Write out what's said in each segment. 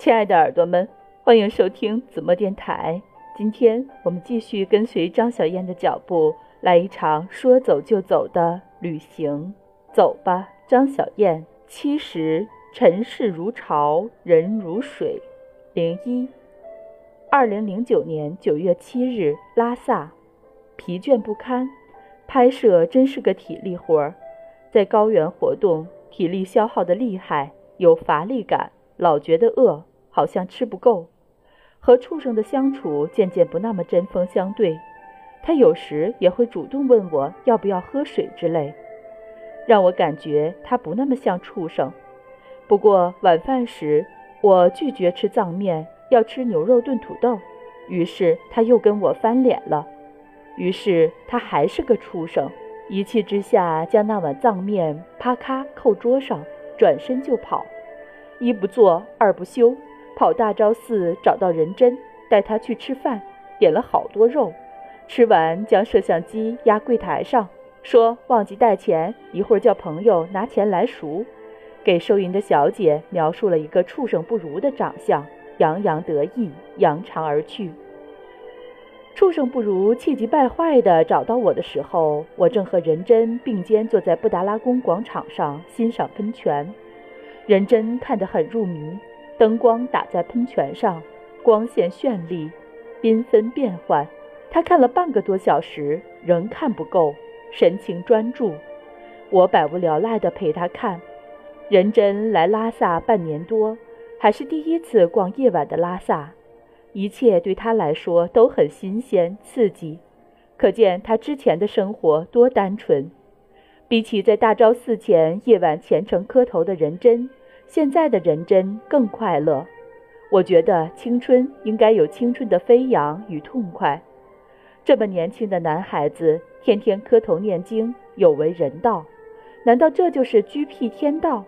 亲爱的耳朵们，欢迎收听子墨电台。今天我们继续跟随张小燕的脚步，来一场说走就走的旅行。走吧，张小燕。七十，尘世如潮，人如水。零一，二零零九年九月七日，拉萨，疲倦不堪。拍摄真是个体力活儿，在高原活动，体力消耗的厉害，有乏力感，老觉得饿。好像吃不够，和畜生的相处渐渐不那么针锋相对。他有时也会主动问我要不要喝水之类，让我感觉他不那么像畜生。不过晚饭时，我拒绝吃藏面，要吃牛肉炖土豆，于是他又跟我翻脸了。于是他还是个畜生，一气之下将那碗藏面啪咔扣桌上，转身就跑，一不做二不休。跑大昭寺找到仁真，带他去吃饭，点了好多肉。吃完将摄像机压柜台上，说忘记带钱，一会儿叫朋友拿钱来赎。给收银的小姐描述了一个畜生不如的长相，洋洋得意，扬长而去。畜生不如气急败坏地找到我的时候，我正和仁真并肩坐在布达拉宫广场上欣赏喷泉。仁真看得很入迷。灯光打在喷泉上，光线绚丽，缤纷变幻。他看了半个多小时，仍看不够，神情专注。我百无聊赖地陪他看。仁真来拉萨半年多，还是第一次逛夜晚的拉萨，一切对他来说都很新鲜刺激。可见他之前的生活多单纯，比起在大昭寺前夜晚虔诚磕头的仁真。现在的人真更快乐，我觉得青春应该有青春的飞扬与痛快。这么年轻的男孩子天天磕头念经，有违人道，难道这就是居辟天道？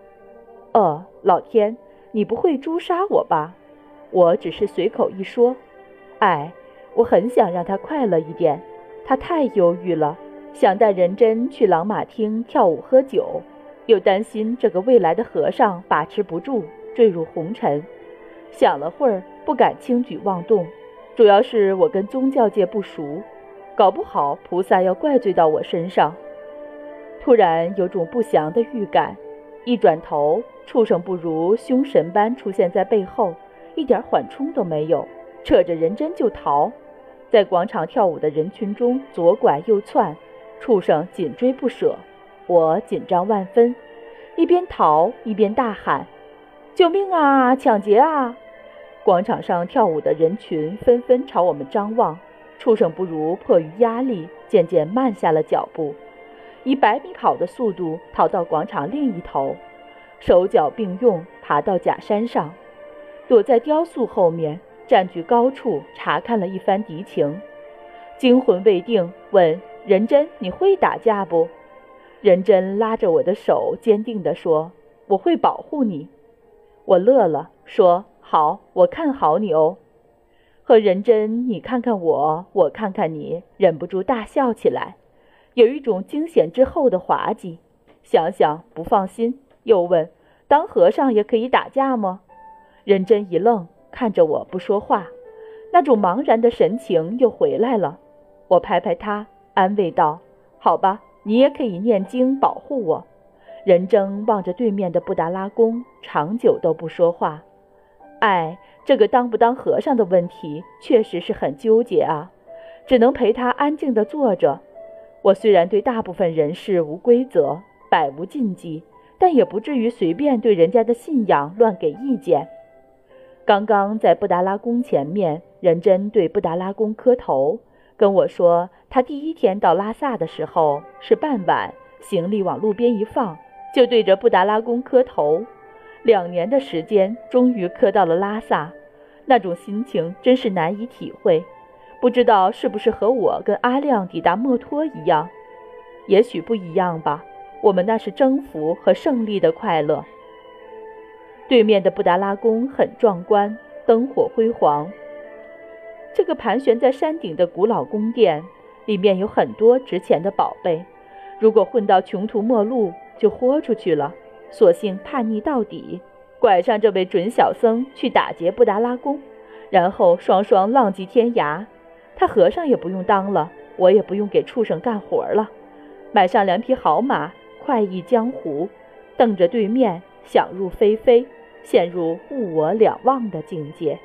呃，老天，你不会诛杀我吧？我只是随口一说。哎，我很想让他快乐一点，他太忧郁了，想带人真去朗玛厅跳舞喝酒。又担心这个未来的和尚把持不住，坠入红尘。想了会儿，不敢轻举妄动，主要是我跟宗教界不熟，搞不好菩萨要怪罪到我身上。突然有种不祥的预感，一转头，畜生不如凶神般出现在背后，一点缓冲都没有，扯着人针就逃，在广场跳舞的人群中左拐右窜，畜生紧追不舍。我紧张万分，一边逃一边大喊：“救命啊！抢劫啊！”广场上跳舞的人群纷纷朝我们张望。畜生不如迫于压力，渐渐慢下了脚步，以百米跑的速度逃到广场另一头，手脚并用爬到假山上，躲在雕塑后面，占据高处查看了一番敌情。惊魂未定，问仁真：“你会打架不？”仁真拉着我的手，坚定地说：“我会保护你。”我乐了，说：“好，我看好你哦。”和仁真，你看看我，我看看你，忍不住大笑起来，有一种惊险之后的滑稽。想想不放心，又问：“当和尚也可以打架吗？”仁真一愣，看着我不说话，那种茫然的神情又回来了。我拍拍他，安慰道：“好吧。”你也可以念经保护我。仁真望着对面的布达拉宫，长久都不说话。哎，这个当不当和尚的问题，确实是很纠结啊。只能陪他安静地坐着。我虽然对大部分人事无规则，百无禁忌，但也不至于随便对人家的信仰乱给意见。刚刚在布达拉宫前面，仁真对布达拉宫磕头。跟我说，他第一天到拉萨的时候是傍晚，行李往路边一放，就对着布达拉宫磕头。两年的时间，终于磕到了拉萨，那种心情真是难以体会。不知道是不是和我跟阿亮抵达墨脱一样？也许不一样吧。我们那是征服和胜利的快乐。对面的布达拉宫很壮观，灯火辉煌。这个盘旋在山顶的古老宫殿，里面有很多值钱的宝贝。如果混到穷途末路，就豁出去了，索性叛逆到底。拐上这位准小僧去打劫布达拉宫，然后双双浪迹天涯。他和尚也不用当了，我也不用给畜生干活了，买上两匹好马，快意江湖，瞪着对面，想入非非，陷入物我两忘的境界。